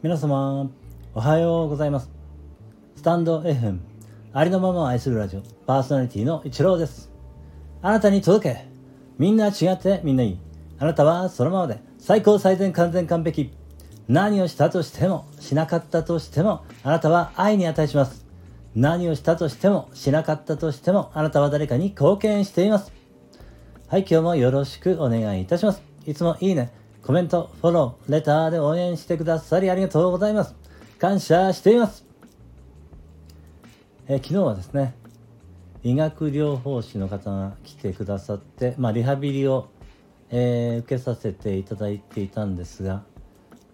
皆様、おはようございます。スタンド FM、ありのままを愛するラジオ、パーソナリティのイチローです。あなたに届け。みんな違ってみんないい。あなたはそのままで最高最善完全完璧。何をしたとしても、しなかったとしても、あなたは愛に値します。何をしたとしても、しなかったとしても、あなたは誰かに貢献しています。はい、今日もよろしくお願いいたします。いつもいいね、コメント、フォロー、レターで応援してくださりありがとうございます。感謝しています。え昨日はですね、医学療法士の方が来てくださって、まあ、リハビリを、えー、受けさせていただいていたんですが、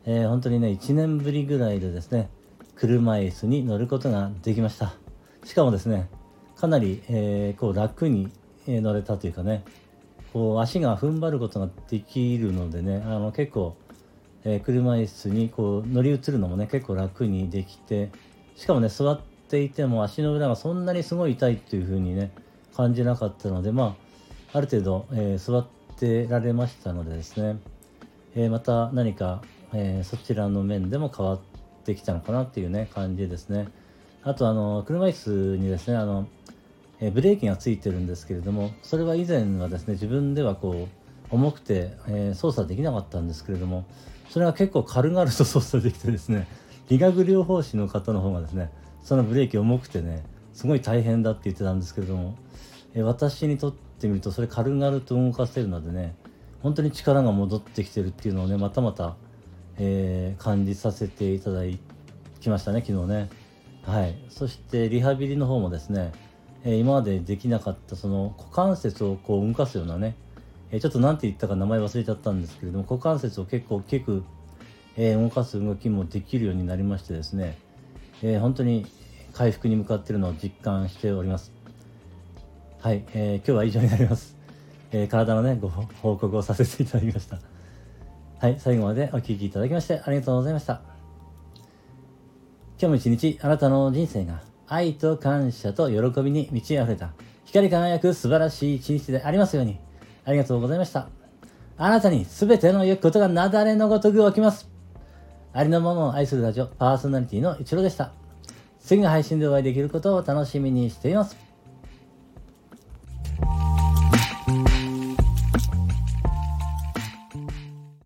えー、本当にね、1年ぶりぐらいでですね、車椅子に乗ることができました。しかもですね、かなり、えー、こう楽に乗れたというかね、こう足が踏ん張ることができるのでねあの結構、えー、車椅子にこう乗り移るのもね結構楽にできてしかもね座っていても足の裏がそんなにすごい痛いっていう風にね感じなかったのでまあある程度、えー、座ってられましたのでですね、えー、また何か、えそちらの面でも変わってきたのかなっていうね感じですね。あとあの車椅子にですねあのえブレーキがついてるんですけれどもそれは以前はですね自分ではこう重くて、えー、操作できなかったんですけれどもそれが結構軽々と操作できてですね理学療法士の方の方がですねそのブレーキ重くてねすごい大変だって言ってたんですけれども、えー、私にとってみるとそれ軽々と動かせるのでね本当に力が戻ってきてるっていうのをねまたまた、えー、感じさせていただきましたね昨日ね。はい。そしてリハビリの方もですねえ今までできなかったその股関節をこう動かすようなね、えちょっと何て言ったか名前忘れちゃったんですけれども股関節を結構大きく、え動かす動きもできるようになりましてですね、え本当に回復に向かっているのを実感しております。はい、えー、今日は以上になります、えー、体のねご報告をさせていただきました。はい最後までお聴きいただきましてありがとうございました。今日も一日あなたの人生が愛と感謝と喜びに満ち溢れた光り輝く素晴らしい一日でありますように。ありがとうございました。あなたに全ての良きことが雪崩のごとく起きます。ありのままを愛するラジオパーソナリティの一郎でした。次の配信でお会いできることを楽しみにしています。